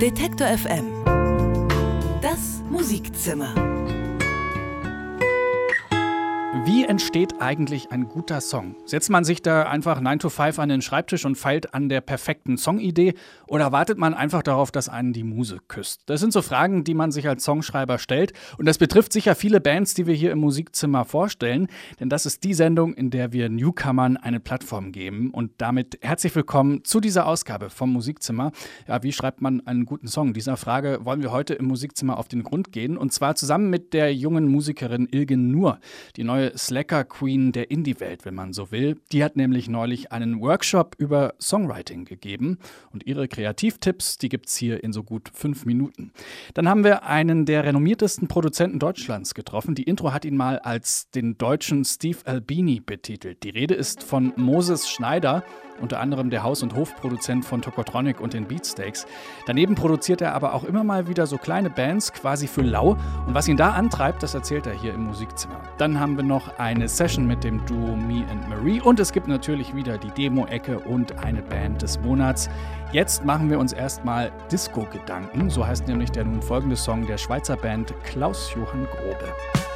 Detektor FM. Das Musikzimmer. Wie entsteht eigentlich ein guter Song? Setzt man sich da einfach 9 to 5 an den Schreibtisch und feilt an der perfekten Songidee oder wartet man einfach darauf, dass einen die Muse küsst? Das sind so Fragen, die man sich als Songschreiber stellt und das betrifft sicher viele Bands, die wir hier im Musikzimmer vorstellen, denn das ist die Sendung, in der wir Newcomern eine Plattform geben und damit herzlich willkommen zu dieser Ausgabe vom Musikzimmer. Ja, wie schreibt man einen guten Song? Dieser Frage wollen wir heute im Musikzimmer auf den Grund gehen und zwar zusammen mit der jungen Musikerin Ilgen Nur, die neue Slacker Queen der Indie-Welt, wenn man so will. Die hat nämlich neulich einen Workshop über Songwriting gegeben und ihre Kreativtipps, die gibt es hier in so gut fünf Minuten. Dann haben wir einen der renommiertesten Produzenten Deutschlands getroffen. Die Intro hat ihn mal als den deutschen Steve Albini betitelt. Die Rede ist von Moses Schneider unter anderem der Haus- und Hofproduzent von Tokotronic und den Beatsteaks. Daneben produziert er aber auch immer mal wieder so kleine Bands quasi für lau und was ihn da antreibt, das erzählt er hier im Musikzimmer. Dann haben wir noch eine Session mit dem Duo Me and Marie und es gibt natürlich wieder die Demo-Ecke und eine Band des Monats. Jetzt machen wir uns erstmal Disco-Gedanken, so heißt nämlich der nun folgende Song der Schweizer Band Klaus Johann Grobe.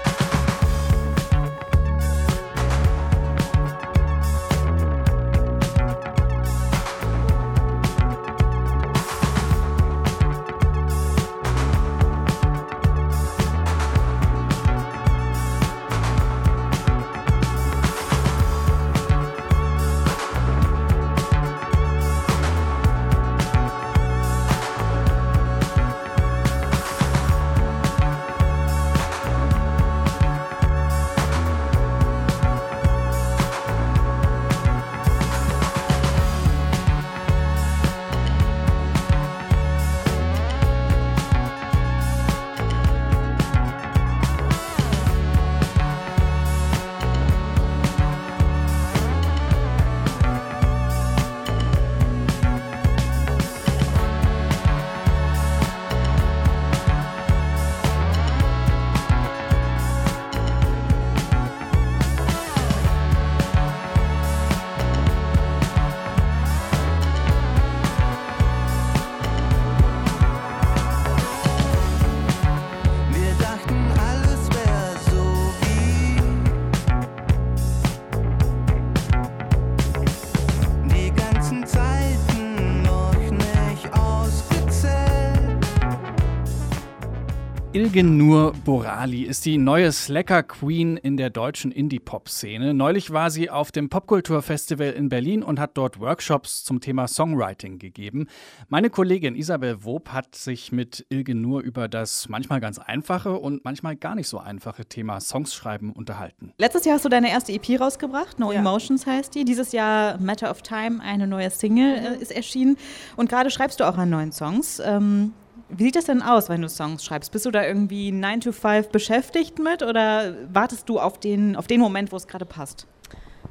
Ilgenur Borali ist die neue Slacker Queen in der deutschen Indie-Pop-Szene. Neulich war sie auf dem Popkulturfestival in Berlin und hat dort Workshops zum Thema Songwriting gegeben. Meine Kollegin Isabel Wob hat sich mit Ilgenur über das manchmal ganz einfache und manchmal gar nicht so einfache Thema Songs schreiben unterhalten. Letztes Jahr hast du deine erste EP rausgebracht, No ja. Emotions heißt die. Dieses Jahr Matter of Time, eine neue Single äh, ist erschienen. Und gerade schreibst du auch an neuen Songs. Ähm, wie sieht das denn aus, wenn du Songs schreibst? Bist du da irgendwie 9 to 5 beschäftigt mit oder wartest du auf den, auf den Moment, wo es gerade passt?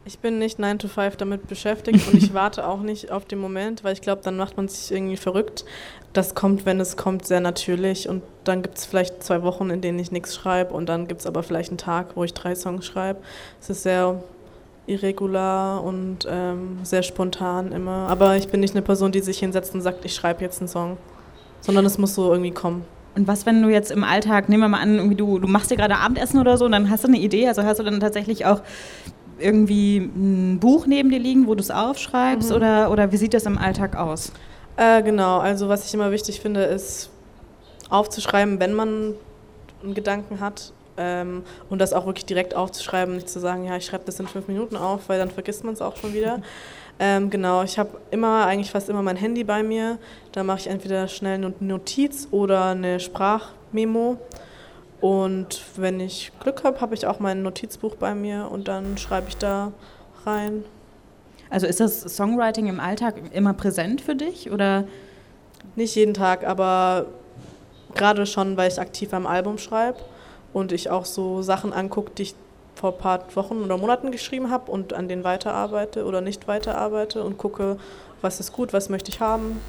Ich bin nicht 9 to 5 damit beschäftigt und ich warte auch nicht auf den Moment, weil ich glaube, dann macht man sich irgendwie verrückt. Das kommt, wenn es kommt, sehr natürlich und dann gibt es vielleicht zwei Wochen, in denen ich nichts schreibe und dann gibt es aber vielleicht einen Tag, wo ich drei Songs schreibe. Es ist sehr irregular und ähm, sehr spontan immer. Aber ich bin nicht eine Person, die sich hinsetzt und sagt, ich schreibe jetzt einen Song sondern es muss so irgendwie kommen. Und was, wenn du jetzt im Alltag, nehmen wir mal an, irgendwie du, du machst dir gerade Abendessen oder so und dann hast du eine Idee, also hast du dann tatsächlich auch irgendwie ein Buch neben dir liegen, wo du es aufschreibst mhm. oder, oder wie sieht das im Alltag aus? Äh, genau, also was ich immer wichtig finde, ist aufzuschreiben, wenn man einen Gedanken hat ähm, und das auch wirklich direkt aufzuschreiben, nicht zu sagen, ja, ich schreibe das in fünf Minuten auf, weil dann vergisst man es auch schon wieder. Ähm, genau, ich habe immer, eigentlich fast immer mein Handy bei mir. Da mache ich entweder schnell eine Notiz oder eine Sprachmemo. Und wenn ich Glück habe, habe ich auch mein Notizbuch bei mir und dann schreibe ich da rein. Also ist das Songwriting im Alltag immer präsent für dich oder? Nicht jeden Tag, aber gerade schon, weil ich aktiv am Album schreibe und ich auch so Sachen angucke, die ich vor ein paar Wochen oder Monaten geschrieben habe und an denen weiterarbeite oder nicht weiterarbeite und gucke, was ist gut, was möchte ich haben.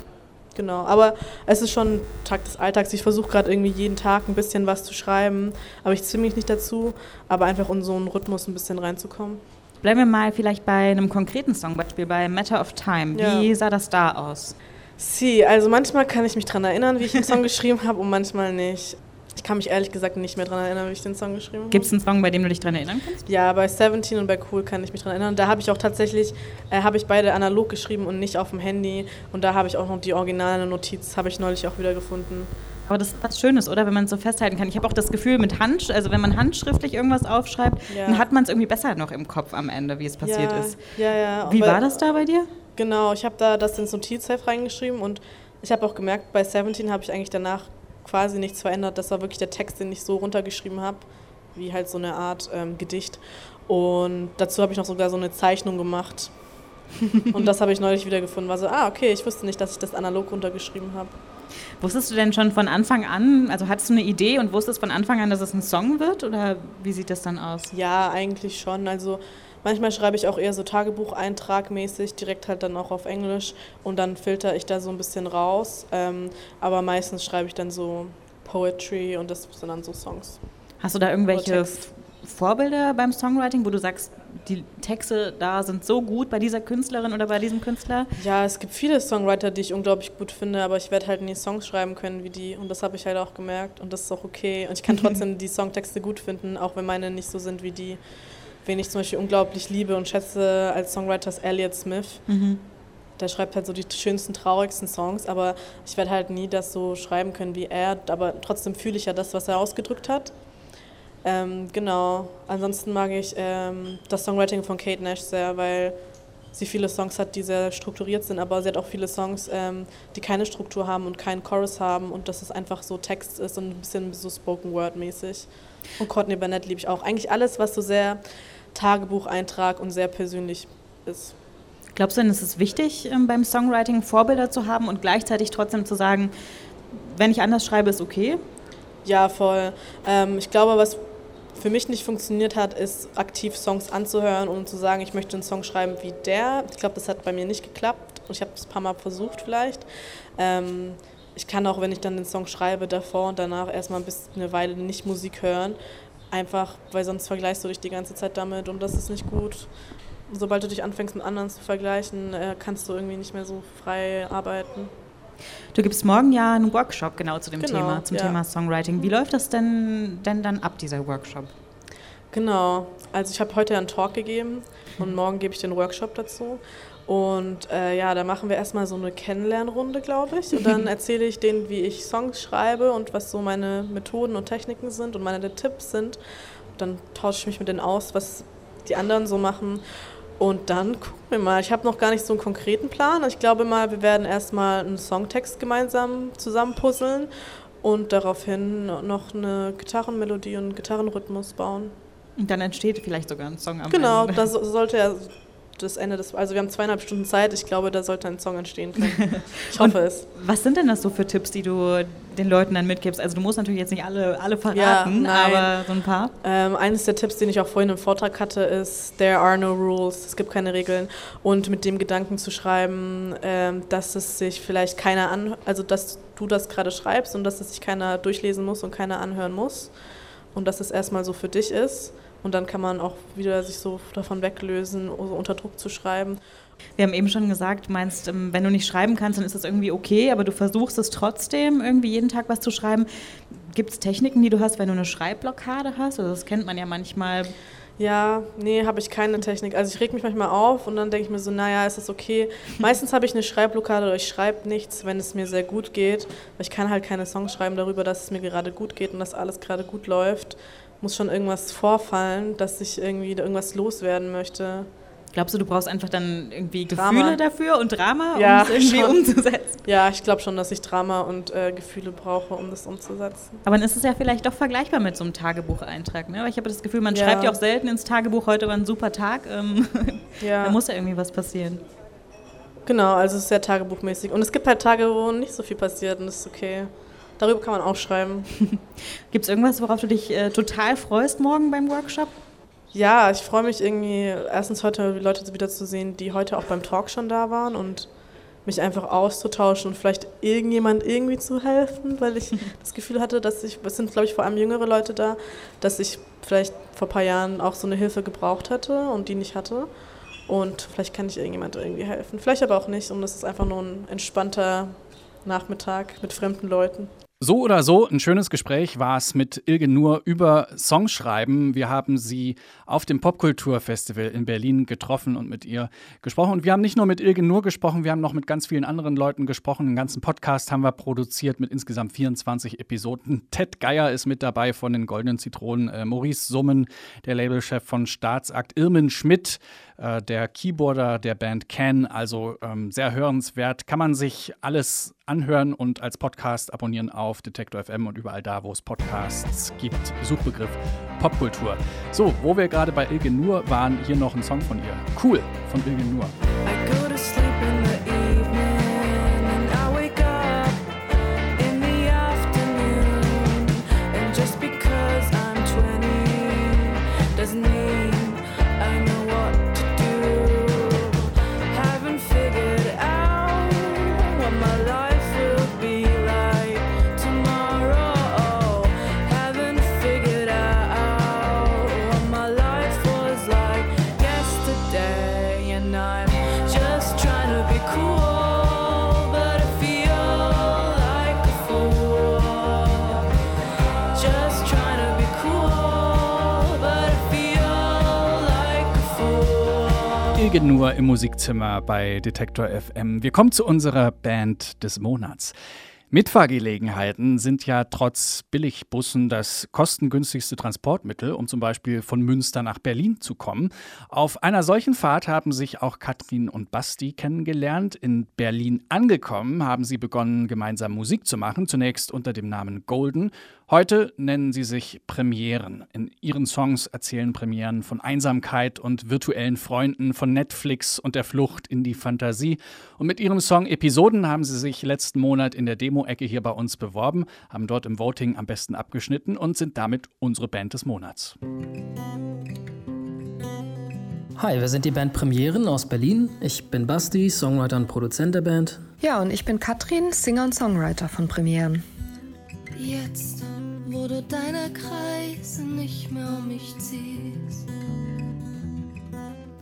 Genau, aber es ist schon Tag des Alltags. Ich versuche gerade irgendwie jeden Tag ein bisschen was zu schreiben, aber ich zwinge mich nicht dazu, aber einfach in so einen Rhythmus ein bisschen reinzukommen. Bleiben wir mal vielleicht bei einem konkreten Songbeispiel, bei Matter of Time. Wie ja. sah das da aus? Sie, also manchmal kann ich mich daran erinnern, wie ich den Song geschrieben habe und manchmal nicht. Ich kann mich ehrlich gesagt nicht mehr daran erinnern, wie ich den Song geschrieben habe. Gibt es einen Song, bei dem du dich daran erinnern kannst? Ja, bei 17 und bei Cool kann ich mich daran erinnern. Da habe ich auch tatsächlich, äh, habe ich beide analog geschrieben und nicht auf dem Handy. Und da habe ich auch noch die originale Notiz, habe ich neulich auch wieder gefunden. Aber das ist was Schönes, oder? Wenn man es so festhalten kann. Ich habe auch das Gefühl, mit Hand, also wenn man handschriftlich irgendwas aufschreibt, ja. dann hat man es irgendwie besser noch im Kopf am Ende, wie es passiert ja, ist. Ja, ja. Wie war das da bei dir? Genau, ich habe da das ins Notizheft reingeschrieben und ich habe auch gemerkt, bei 17 habe ich eigentlich danach quasi nichts verändert. Das war wirklich der Text, den ich so runtergeschrieben habe, wie halt so eine Art ähm, Gedicht. Und dazu habe ich noch sogar so eine Zeichnung gemacht. und das habe ich neulich wieder gefunden. War so, ah, okay, ich wusste nicht, dass ich das analog runtergeschrieben habe. Wusstest du denn schon von Anfang an, also hattest du eine Idee und wusstest von Anfang an, dass es ein Song wird? Oder wie sieht das dann aus? Ja, eigentlich schon. Also Manchmal schreibe ich auch eher so Tagebucheintragmäßig, direkt halt dann auch auf Englisch und dann filter ich da so ein bisschen raus. Ähm, aber meistens schreibe ich dann so Poetry und das sind dann so Songs. Hast du da irgendwelche Vorbilder beim Songwriting, wo du sagst, die Texte da sind so gut bei dieser Künstlerin oder bei diesem Künstler? Ja, es gibt viele Songwriter, die ich unglaublich gut finde, aber ich werde halt nie Songs schreiben können wie die und das habe ich halt auch gemerkt und das ist auch okay und ich kann trotzdem die Songtexte gut finden, auch wenn meine nicht so sind wie die. Wen ich zum Beispiel unglaublich liebe und schätze als Songwriter ist Elliott Smith. Mhm. Der schreibt halt so die schönsten, traurigsten Songs, aber ich werde halt nie das so schreiben können wie er. Aber trotzdem fühle ich ja das, was er ausgedrückt hat. Ähm, genau. Ansonsten mag ich ähm, das Songwriting von Kate Nash sehr, weil sie viele Songs hat, die sehr strukturiert sind, aber sie hat auch viele Songs, ähm, die keine Struktur haben und keinen Chorus haben und dass es einfach so Text ist und ein bisschen so Spoken Word mäßig. Und Courtney Burnett liebe ich auch. Eigentlich alles, was so sehr Tagebucheintrag und sehr persönlich ist. Glaubst du denn, ist es wichtig, ähm, beim Songwriting Vorbilder zu haben und gleichzeitig trotzdem zu sagen, wenn ich anders schreibe, ist okay? Ja, voll. Ähm, ich glaube, was für mich nicht funktioniert hat, ist aktiv Songs anzuhören und zu sagen, ich möchte einen Song schreiben wie der. Ich glaube, das hat bei mir nicht geklappt und ich habe es ein paar Mal versucht vielleicht. Ähm, ich kann auch, wenn ich dann den Song schreibe, davor und danach erstmal ein bisschen eine Weile nicht Musik hören, Einfach, weil sonst vergleichst du dich die ganze Zeit damit und das ist nicht gut. Sobald du dich anfängst mit anderen zu vergleichen, äh, kannst du irgendwie nicht mehr so frei arbeiten. Du gibst morgen ja einen Workshop genau zu dem genau, Thema, zum ja. Thema Songwriting. Wie läuft das denn, denn dann ab, dieser Workshop? Genau, also ich habe heute einen Talk gegeben und morgen gebe ich den Workshop dazu. Und äh, ja, da machen wir erstmal so eine Kennenlernrunde, glaube ich. Und dann erzähle ich denen, wie ich Songs schreibe und was so meine Methoden und Techniken sind und meine Tipps sind. Und dann tausche ich mich mit denen aus, was die anderen so machen. Und dann gucken wir mal. Ich habe noch gar nicht so einen konkreten Plan. Ich glaube mal, wir werden erstmal einen Songtext gemeinsam zusammenpuzzeln und daraufhin noch eine Gitarrenmelodie und einen Gitarrenrhythmus bauen. Und dann entsteht vielleicht sogar ein Song am genau, Ende. Genau, das sollte ja das Ende des, also wir haben zweieinhalb Stunden Zeit. Ich glaube, da sollte ein Song entstehen können. Ich hoffe es. Was sind denn das so für Tipps, die du den Leuten dann mitgibst? Also du musst natürlich jetzt nicht alle, alle verraten, ja, aber so ein paar. Ähm, eines der Tipps, den ich auch vorhin im Vortrag hatte, ist There are no rules. Es gibt keine Regeln. Und mit dem Gedanken zu schreiben, ähm, dass es sich vielleicht keiner an, also dass du das gerade schreibst und dass es sich keiner durchlesen muss und keiner anhören muss. Und dass es erstmal so für dich ist und dann kann man auch wieder sich so davon weglösen, so unter Druck zu schreiben. Wir haben eben schon gesagt, meinst, ähm, wenn du nicht schreiben kannst, dann ist das irgendwie okay, aber du versuchst es trotzdem, irgendwie jeden Tag was zu schreiben. Gibt es Techniken, die du hast, wenn du eine Schreibblockade hast? Also das kennt man ja manchmal. Ja, nee, habe ich keine Technik. Also ich reg mich manchmal auf und dann denke ich mir so, naja, ist das okay. Meistens habe ich eine Schreibblockade oder ich schreibe nichts, wenn es mir sehr gut geht. Weil ich kann halt keine Songs schreiben darüber, dass es mir gerade gut geht und dass alles gerade gut läuft muss schon irgendwas vorfallen, dass ich irgendwie irgendwas loswerden möchte. Glaubst du, du brauchst einfach dann irgendwie Drama. Gefühle dafür und Drama, ja, um es irgendwie schon. umzusetzen? Ja, ich glaube schon, dass ich Drama und äh, Gefühle brauche, um das umzusetzen. Aber dann ist es ja vielleicht doch vergleichbar mit so einem Tagebucheintrag. Ne? Weil ich habe das Gefühl, man ja. schreibt ja auch selten ins Tagebuch, heute war ein super Tag. Ähm, ja. da muss ja irgendwie was passieren. Genau, also es ist sehr tagebuchmäßig. Und es gibt halt Tage, wo nicht so viel passiert und das ist okay. Darüber kann man auch schreiben. Gibt es irgendwas, worauf du dich äh, total freust morgen beim Workshop? Ja, ich freue mich irgendwie, erstens heute die Leute wieder zu sehen, die heute auch beim Talk schon da waren und mich einfach auszutauschen und vielleicht irgendjemand irgendwie zu helfen, weil ich das Gefühl hatte, dass ich, es sind glaube ich vor allem jüngere Leute da, dass ich vielleicht vor ein paar Jahren auch so eine Hilfe gebraucht hätte und die nicht hatte. und vielleicht kann ich irgendjemand irgendwie helfen. Vielleicht aber auch nicht und es ist einfach nur ein entspannter Nachmittag mit fremden Leuten. So oder so, ein schönes Gespräch war es mit Ilge Nur über Songschreiben. Wir haben sie auf dem Popkulturfestival in Berlin getroffen und mit ihr gesprochen. Und wir haben nicht nur mit Ilge Nur gesprochen, wir haben noch mit ganz vielen anderen Leuten gesprochen. Einen ganzen Podcast haben wir produziert mit insgesamt 24 Episoden. Ted Geier ist mit dabei von den Goldenen Zitronen, äh, Maurice Summen, der Labelchef von Staatsakt, Irmin Schmidt, äh, der Keyboarder der Band Can. Also ähm, sehr hörenswert. Kann man sich alles anhören und als Podcast abonnieren auf Detektor FM und überall da, wo es Podcasts gibt. Suchbegriff Popkultur. So, wo wir gerade bei Ilge Nur waren, hier noch ein Song von ihr. Cool von Ilge Nur. Wege nur im Musikzimmer bei Detektor FM. Wir kommen zu unserer Band des Monats. Mitfahrgelegenheiten sind ja trotz Billigbussen das kostengünstigste Transportmittel, um zum Beispiel von Münster nach Berlin zu kommen. Auf einer solchen Fahrt haben sich auch Katrin und Basti kennengelernt. In Berlin angekommen haben sie begonnen, gemeinsam Musik zu machen, zunächst unter dem Namen Golden. Heute nennen sie sich Premieren. In ihren Songs erzählen Premieren von Einsamkeit und virtuellen Freunden, von Netflix und der Flucht in die Fantasie. Und mit ihrem Song Episoden haben sie sich letzten Monat in der Demo-Ecke hier bei uns beworben, haben dort im Voting am besten abgeschnitten und sind damit unsere Band des Monats. Hi, wir sind die Band Premieren aus Berlin. Ich bin Basti, Songwriter und Produzent der Band. Ja, und ich bin Katrin, Singer und Songwriter von Premieren. Jetzt wo du deine Kreise nicht mehr um mich ziehst.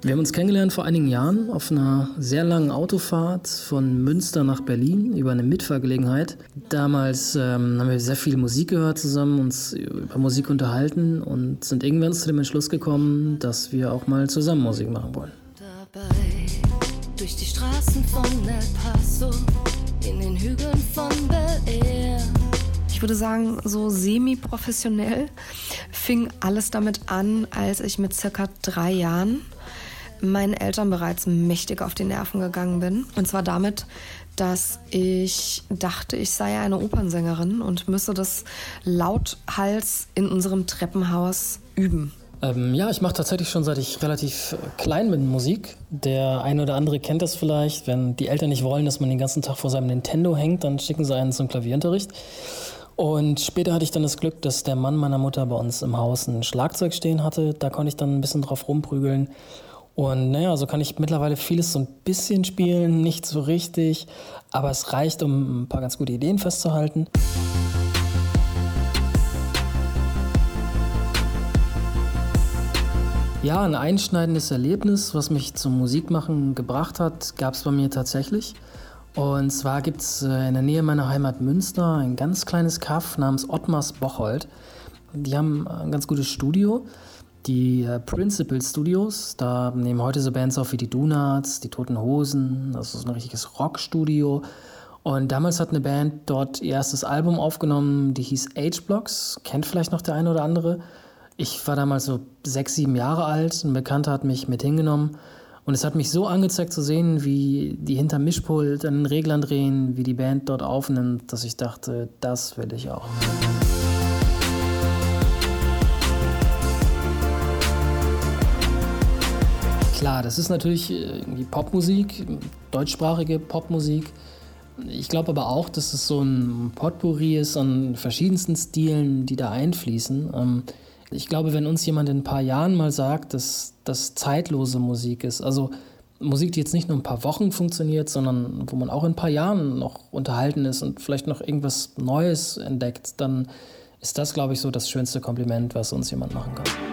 Wir haben uns kennengelernt vor einigen Jahren auf einer sehr langen Autofahrt von Münster nach Berlin über eine Mitfahrgelegenheit. Damals ähm, haben wir sehr viel Musik gehört zusammen, uns über Musik unterhalten und sind irgendwann zu dem Entschluss gekommen, dass wir auch mal zusammen Musik machen wollen. Dabei durch die Straßen von El Paso in den Hügeln von Bel Air ich würde sagen, so semi-professionell fing alles damit an, als ich mit circa drei Jahren meinen Eltern bereits mächtig auf die Nerven gegangen bin. Und zwar damit, dass ich dachte, ich sei eine Opernsängerin und müsse das lauthals in unserem Treppenhaus üben. Ähm, ja, ich mache tatsächlich schon seit ich relativ klein bin Musik. Der eine oder andere kennt das vielleicht. Wenn die Eltern nicht wollen, dass man den ganzen Tag vor seinem Nintendo hängt, dann schicken sie einen zum Klavierunterricht. Und später hatte ich dann das Glück, dass der Mann meiner Mutter bei uns im Haus ein Schlagzeug stehen hatte. Da konnte ich dann ein bisschen drauf rumprügeln. Und naja, so kann ich mittlerweile vieles so ein bisschen spielen, nicht so richtig, aber es reicht, um ein paar ganz gute Ideen festzuhalten. Ja, ein einschneidendes Erlebnis, was mich zum Musikmachen gebracht hat, gab es bei mir tatsächlich. Und zwar gibt es äh, in der Nähe meiner Heimat Münster ein ganz kleines Kaff namens Ottmars Bocholt. Die haben ein ganz gutes Studio, die äh, Principal Studios. Da nehmen heute so Bands auf wie die Donuts, die Toten Hosen. Das ist ein richtiges Rockstudio. Und damals hat eine Band dort ihr erstes Album aufgenommen, die hieß H-Blocks. Kennt vielleicht noch der eine oder andere. Ich war damals so sechs, sieben Jahre alt. Ein Bekannter hat mich mit hingenommen. Und es hat mich so angezeigt zu sehen, wie die hinter Mischpult an den Reglern drehen, wie die Band dort aufnimmt, dass ich dachte, das will ich auch. Klar, das ist natürlich äh, irgendwie Popmusik, deutschsprachige Popmusik. Ich glaube aber auch, dass es so ein Potpourri ist an verschiedensten Stilen, die da einfließen. Ich glaube, wenn uns jemand in ein paar Jahren mal sagt, dass das zeitlose Musik ist, also Musik, die jetzt nicht nur ein paar Wochen funktioniert, sondern wo man auch in ein paar Jahren noch unterhalten ist und vielleicht noch irgendwas Neues entdeckt, dann ist das, glaube ich, so das schönste Kompliment, was uns jemand machen kann.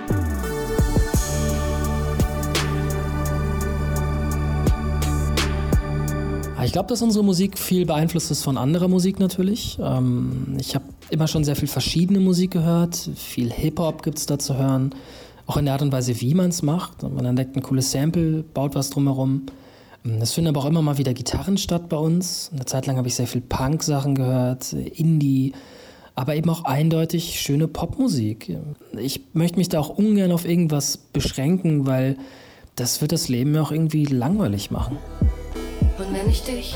Ich glaube, dass unsere Musik viel beeinflusst ist von anderer Musik natürlich. Ähm, ich habe immer schon sehr viel verschiedene Musik gehört. Viel Hip-Hop gibt es da zu hören. Auch in der Art und Weise, wie man es macht. Man entdeckt ein cooles Sample, baut was drumherum. Ähm, es finden aber auch immer mal wieder Gitarren statt bei uns. Eine Zeit lang habe ich sehr viel Punk-Sachen gehört, Indie, aber eben auch eindeutig schöne Popmusik. Ich möchte mich da auch ungern auf irgendwas beschränken, weil das wird das Leben ja auch irgendwie langweilig machen. Wenn ich dich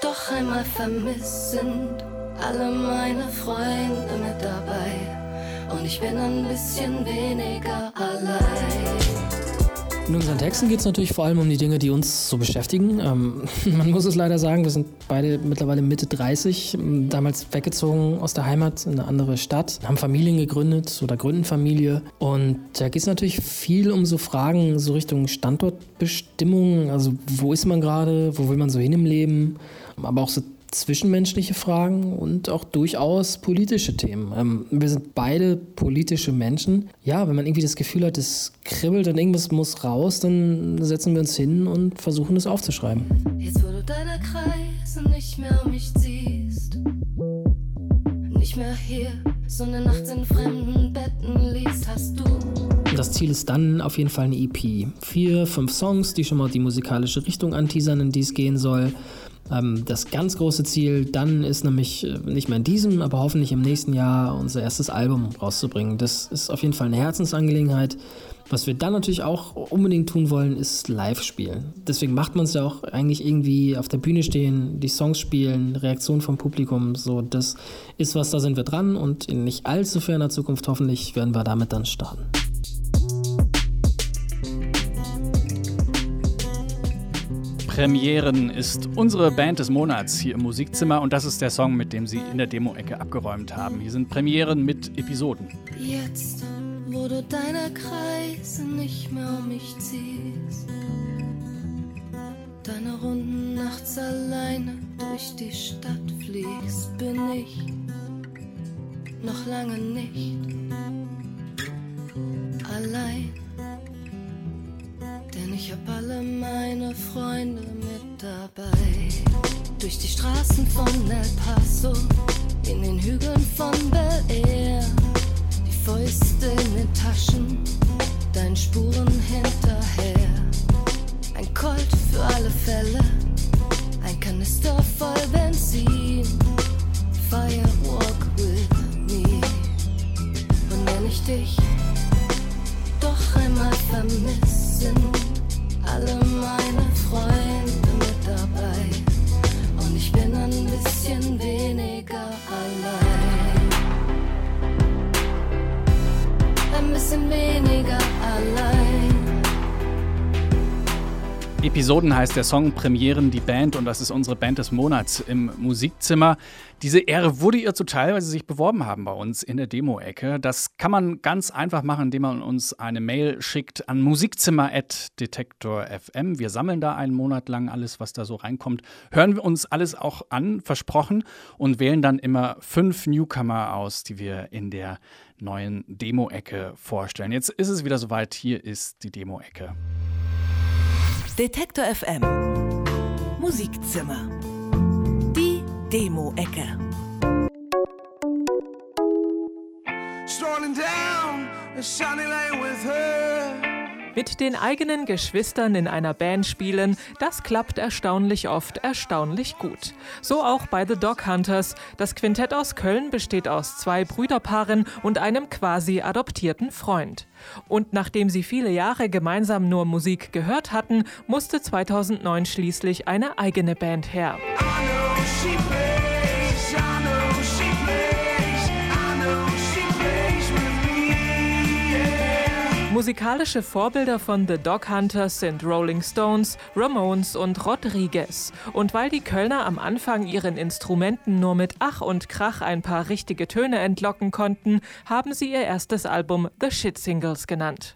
doch einmal vermisse, sind alle meine Freunde mit dabei. Und ich bin ein bisschen weniger allein. In unseren Texten geht es natürlich vor allem um die Dinge, die uns so beschäftigen. Ähm, man muss es leider sagen, wir sind beide mittlerweile Mitte 30, damals weggezogen aus der Heimat in eine andere Stadt, haben Familien gegründet oder gründen Familie. Und da geht es natürlich viel um so Fragen so Richtung Standortbestimmung. Also wo ist man gerade, wo will man so hin im Leben? Aber auch so zwischenmenschliche Fragen und auch durchaus politische Themen. Ähm, wir sind beide politische Menschen. Ja, wenn man irgendwie das Gefühl hat, es kribbelt und irgendwas muss raus, dann setzen wir uns hin und versuchen es aufzuschreiben. Jetzt, wo du deine Kreise nicht mehr um mich ziehst, nicht mehr hier, sondern nachts in fremden Betten liest, hast du das Ziel ist dann auf jeden Fall eine EP. Vier, fünf Songs, die schon mal die musikalische Richtung anteasern, in die es gehen soll. Ähm, das ganz große Ziel dann ist nämlich äh, nicht mehr in diesem, aber hoffentlich im nächsten Jahr unser erstes Album rauszubringen. Das ist auf jeden Fall eine Herzensangelegenheit. Was wir dann natürlich auch unbedingt tun wollen, ist live spielen. Deswegen macht man es ja auch eigentlich irgendwie auf der Bühne stehen, die Songs spielen, Reaktion vom Publikum. So, das ist was, da sind wir dran und in nicht allzu ferner Zukunft hoffentlich werden wir damit dann starten. Premieren ist unsere Band des Monats hier im Musikzimmer und das ist der Song, mit dem sie in der Demo-Ecke abgeräumt haben. Hier sind Premieren mit Episoden. Jetzt, wo du deine Kreise nicht mehr um mich ziehst, deine Runden nachts alleine durch die Stadt fliegst, bin ich noch lange nicht allein. Denn ich hab alle meine Freunde mit dabei. Durch die Straßen von El Paso, in den Hügeln von Bel Air. Die Fäuste in den Taschen, deinen Spuren hinterher. Ein Colt für alle Fälle, Episoden heißt der Song, Premieren die Band und das ist unsere Band des Monats im Musikzimmer. Diese Ehre wurde ihr zuteil, weil sie sich beworben haben bei uns in der Demo-Ecke. Das kann man ganz einfach machen, indem man uns eine Mail schickt an musikzimmer.detektor.fm. Wir sammeln da einen Monat lang alles, was da so reinkommt, hören wir uns alles auch an, versprochen, und wählen dann immer fünf Newcomer aus, die wir in der neuen Demo-Ecke vorstellen. Jetzt ist es wieder soweit, hier ist die Demo-Ecke. Detektor FM Musikzimmer. Die Demo-Ecke. Strolling down a sunny lane with her. Mit den eigenen Geschwistern in einer Band spielen, das klappt erstaunlich oft erstaunlich gut. So auch bei The Dog Hunters. Das Quintett aus Köln besteht aus zwei Brüderpaaren und einem quasi adoptierten Freund. Und nachdem sie viele Jahre gemeinsam nur Musik gehört hatten, musste 2009 schließlich eine eigene Band her. I know she Musikalische Vorbilder von The Dog Hunters sind Rolling Stones, Ramones und Rodriguez. Und weil die Kölner am Anfang ihren Instrumenten nur mit Ach und Krach ein paar richtige Töne entlocken konnten, haben sie ihr erstes Album The Shit Singles genannt.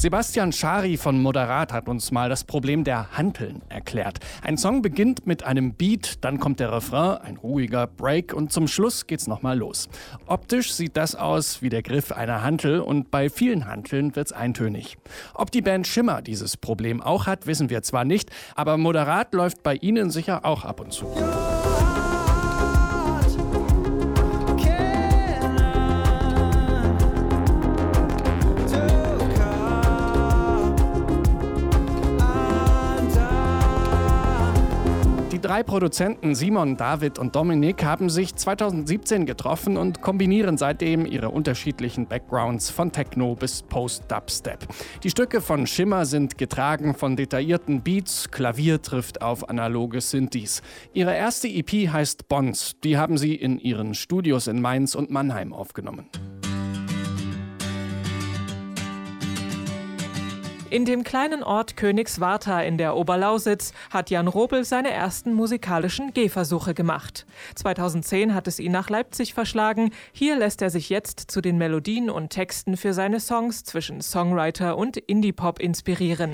Sebastian Schari von Moderat hat uns mal das Problem der Hanteln erklärt. Ein Song beginnt mit einem Beat, dann kommt der Refrain, ein ruhiger Break und zum Schluss geht's nochmal los. Optisch sieht das aus wie der Griff einer Hantel und bei vielen Hanteln wird's eintönig. Ob die Band Schimmer dieses Problem auch hat, wissen wir zwar nicht, aber Moderat läuft bei ihnen sicher auch ab und zu. Die drei Produzenten Simon, David und Dominik haben sich 2017 getroffen und kombinieren seitdem ihre unterschiedlichen Backgrounds von Techno bis Post-Dubstep. Die Stücke von Schimmer sind getragen von detaillierten Beats, Klavier trifft auf analoge Synthes. Ihre erste EP heißt Bonds, die haben sie in ihren Studios in Mainz und Mannheim aufgenommen. In dem kleinen Ort Königswartha in der Oberlausitz hat Jan Robel seine ersten musikalischen Gehversuche gemacht. 2010 hat es ihn nach Leipzig verschlagen. Hier lässt er sich jetzt zu den Melodien und Texten für seine Songs zwischen Songwriter und Indie-Pop inspirieren.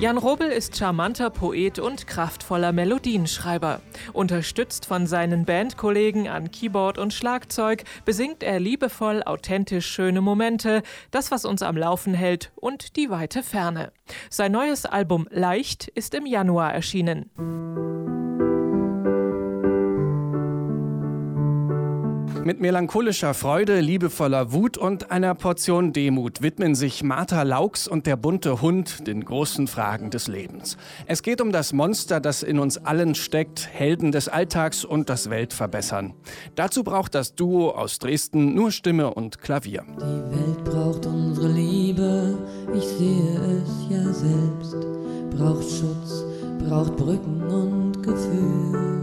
Jan Robel ist charmanter Poet und kraftvoller Melodienschreiber. Unterstützt von seinen Bandkollegen an Keyboard und Schlagzeug besingt er liebevoll authentisch schöne Momente, das, was uns am Laufen hält und die weite Ferne. Sein neues Album Leicht ist im Januar erschienen. Mit melancholischer Freude, liebevoller Wut und einer Portion Demut widmen sich Martha Laux und der bunte Hund den großen Fragen des Lebens. Es geht um das Monster, das in uns allen steckt, Helden des Alltags und das Weltverbessern. Dazu braucht das Duo aus Dresden nur Stimme und Klavier. Die Welt braucht unsere Liebe, ich sehe es ja selbst. Braucht Schutz, braucht Brücken und Gefühl.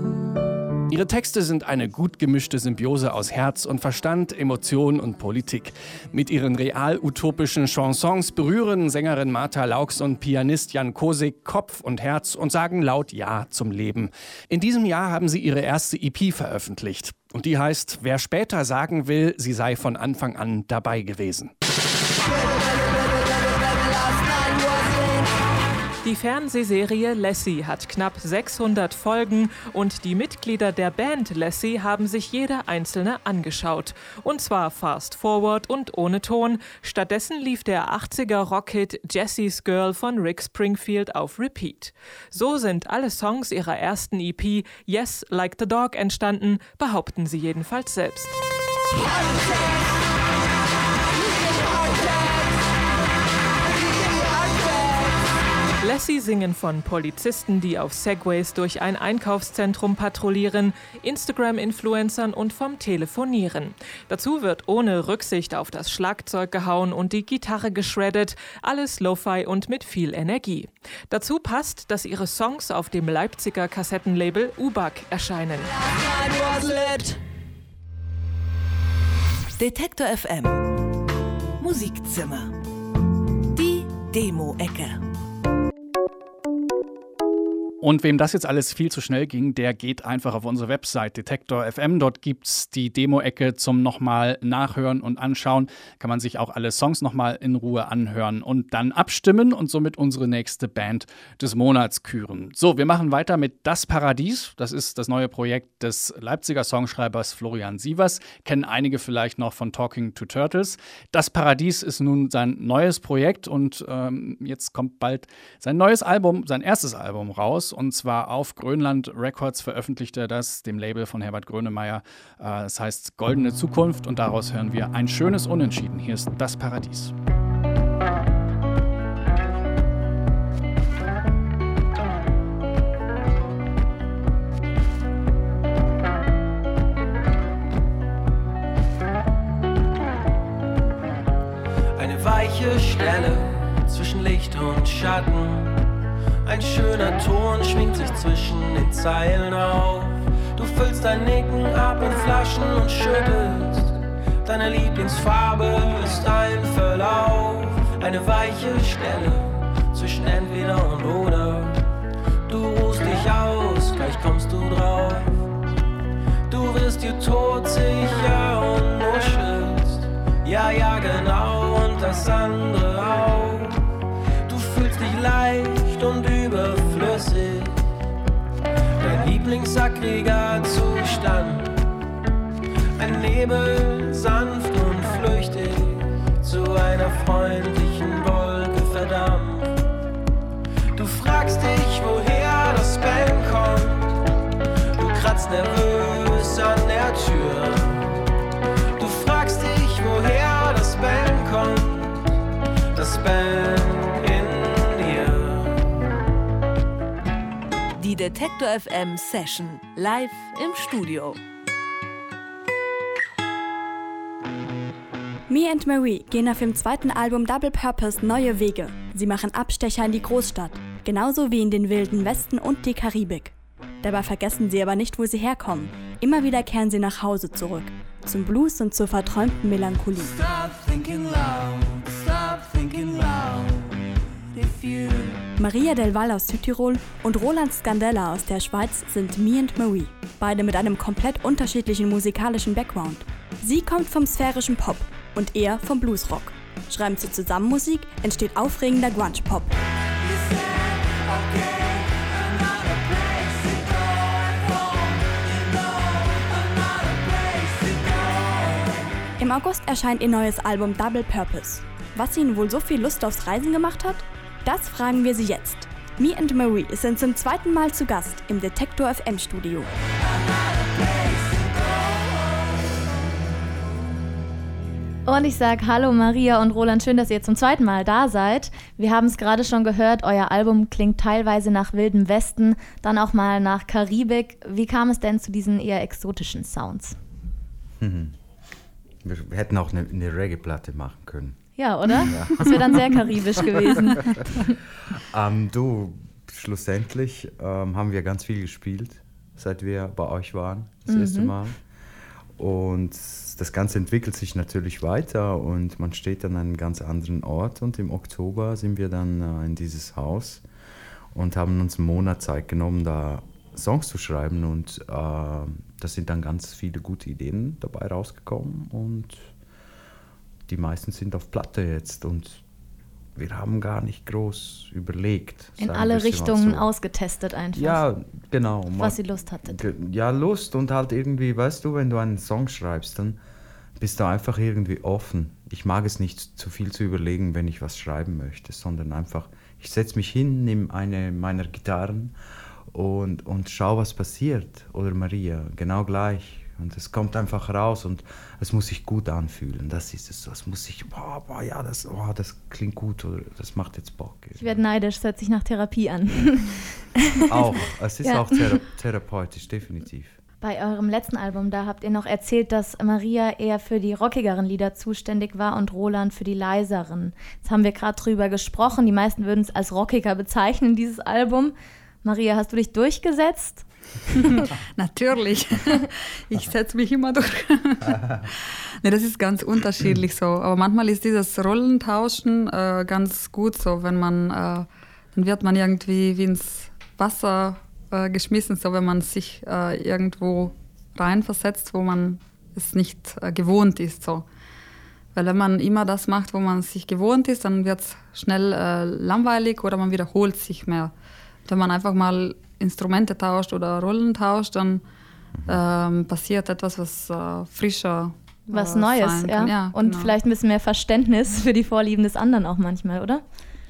Ihre Texte sind eine gut gemischte Symbiose aus Herz und Verstand, Emotion und Politik. Mit ihren real-utopischen Chansons berühren Sängerin Martha Laux und Pianist Jan Kosik Kopf und Herz und sagen laut Ja zum Leben. In diesem Jahr haben sie ihre erste EP veröffentlicht. Und die heißt Wer später sagen will, sie sei von Anfang an dabei gewesen. Die Fernsehserie Lassie hat knapp 600 Folgen und die Mitglieder der Band Lassie haben sich jede einzelne angeschaut. Und zwar fast forward und ohne Ton. Stattdessen lief der 80er Rockhit Jessie's Girl von Rick Springfield auf Repeat. So sind alle Songs ihrer ersten EP Yes Like the Dog entstanden, behaupten sie jedenfalls selbst. Lassie singen von Polizisten, die auf Segways durch ein Einkaufszentrum patrouillieren, Instagram-Influencern und vom Telefonieren. Dazu wird ohne Rücksicht auf das Schlagzeug gehauen und die Gitarre geschreddet, alles Lo-Fi und mit viel Energie. Dazu passt, dass ihre Songs auf dem Leipziger Kassettenlabel UBAC erscheinen. Detektor FM Musikzimmer. Die Demo-Ecke. Und wem das jetzt alles viel zu schnell ging, der geht einfach auf unsere Website Detektor FM. Dort gibt es die Demo-Ecke zum nochmal nachhören und anschauen. Kann man sich auch alle Songs nochmal in Ruhe anhören und dann abstimmen und somit unsere nächste Band des Monats küren. So, wir machen weiter mit Das Paradies. Das ist das neue Projekt des Leipziger Songschreibers Florian Sievers. Kennen einige vielleicht noch von Talking to Turtles. Das Paradies ist nun sein neues Projekt und ähm, jetzt kommt bald sein neues Album, sein erstes Album raus und zwar auf Grönland Records veröffentlicht er das, dem Label von Herbert Grönemeyer. Äh, Es heißt Goldene Zukunft und daraus hören wir ein schönes Unentschieden. Hier ist das Paradies. Eine weiche Stelle zwischen Licht und Schatten. Ein schöner Ton schwingt sich zwischen den Zeilen auf. Du füllst dein Nicken ab in Flaschen und schüttelst. Deine Lieblingsfarbe ist ein Verlauf. Eine weiche Stelle zwischen entweder und oder. Du ruhst dich aus, gleich kommst du drauf. Du wirst dir todsicher und nuschelst. Ja, ja, genau, und das andere auch. Du fühlst dich leicht Lieblingsaggregatzustand. Ein Nebel, sanft und flüchtig, Detektor FM Session live im Studio. Me and Marie gehen auf ihrem zweiten Album Double Purpose neue Wege. Sie machen Abstecher in die Großstadt, genauso wie in den wilden Westen und die Karibik. Dabei vergessen sie aber nicht, wo sie herkommen. Immer wieder kehren sie nach Hause zurück, zum Blues und zur verträumten Melancholie. Stop thinking loud, stop thinking loud. Maria Del Valle aus Südtirol und Roland Scandella aus der Schweiz sind Me and Marie, beide mit einem komplett unterschiedlichen musikalischen Background. Sie kommt vom sphärischen Pop und er vom Bluesrock. Schreiben sie zusammen Musik, entsteht aufregender Grunge-Pop. Im August erscheint ihr neues Album Double Purpose. Was ihnen wohl so viel Lust aufs Reisen gemacht hat? Das fragen wir sie jetzt. Me and Marie sind zum zweiten Mal zu Gast im Detektor FM Studio. Und ich sage Hallo Maria und Roland, schön, dass ihr zum zweiten Mal da seid. Wir haben es gerade schon gehört, euer Album klingt teilweise nach Wildem Westen, dann auch mal nach Karibik. Wie kam es denn zu diesen eher exotischen Sounds? Mhm. Wir hätten auch eine, eine Reggae-Platte machen können. Ja, oder? Ja. Das wäre dann sehr karibisch gewesen. ähm, du, schlussendlich ähm, haben wir ganz viel gespielt, seit wir bei euch waren, das Mhm. erste Mal. Und das Ganze entwickelt sich natürlich weiter und man steht an einem ganz anderen Ort. Und im Oktober sind wir dann äh, in dieses Haus und haben uns einen Monat Zeit genommen, da Songs zu schreiben. Und äh, da sind dann ganz viele gute Ideen dabei rausgekommen. Und die meisten sind auf Platte jetzt. Und wir haben gar nicht groß überlegt. In alle Richtungen so. ausgetestet einfach. Ja, genau. Was ihr Lust hattet. Ja, Lust und halt irgendwie, weißt du, wenn du einen Song schreibst, dann bist du einfach irgendwie offen. Ich mag es nicht zu viel zu überlegen, wenn ich was schreiben möchte, sondern einfach, ich setze mich hin, nehme eine meiner Gitarren und, und schau, was passiert. Oder Maria, genau gleich. Und es kommt einfach raus und es muss sich gut anfühlen. Das ist es so. Es muss sich, boah, boah, ja, das, boah, das klingt gut oder das macht jetzt Bock. Ich werde neidisch, es hört sich nach Therapie an. Auch, es ist Ja. auch thera therapeutisch, definitiv. Bei eurem letzten Album, da habt ihr noch erzählt, dass Maria eher für die rockigeren Lieder zuständig war und Roland für die leiseren. Jetzt haben wir gerade drüber gesprochen. Die meisten würden es als rockiger bezeichnen, dieses Album. Maria, hast du dich durchgesetzt? Natürlich. Ich setze mich immer durch. nee, das ist ganz unterschiedlich so. Aber manchmal ist dieses Rollentauschen äh, ganz gut so, wenn man, äh, dann wird man irgendwie wie ins Wasser äh, geschmissen, so wenn man sich äh, irgendwo reinversetzt, wo man es nicht äh, gewohnt ist. So. Weil wenn man immer das macht, wo man sich gewohnt ist, dann wird es schnell äh, langweilig oder man wiederholt sich mehr. Wenn man einfach mal Instrumente tauscht oder Rollen tauscht, dann ähm, passiert etwas, was äh, frischer Was äh, Neues, sein ja. kann. ja und genau. vielleicht ein bisschen mehr Verständnis für die Vorlieben des anderen auch manchmal, oder?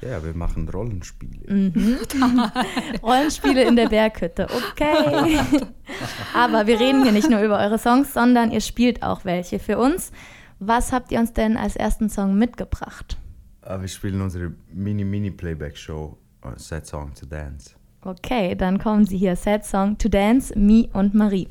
Ja, wir machen Rollenspiele. Mhm. Rollenspiele in der Berghütte, okay. Aber wir reden hier nicht nur über eure Songs, sondern ihr spielt auch welche für uns. Was habt ihr uns denn als ersten Song mitgebracht? Äh, wir spielen unsere Mini-Mini-Playback-Show äh, Sad Song to Dance. Okay, dann kommen sie hier. Sad Song to Dance, Me und Marie.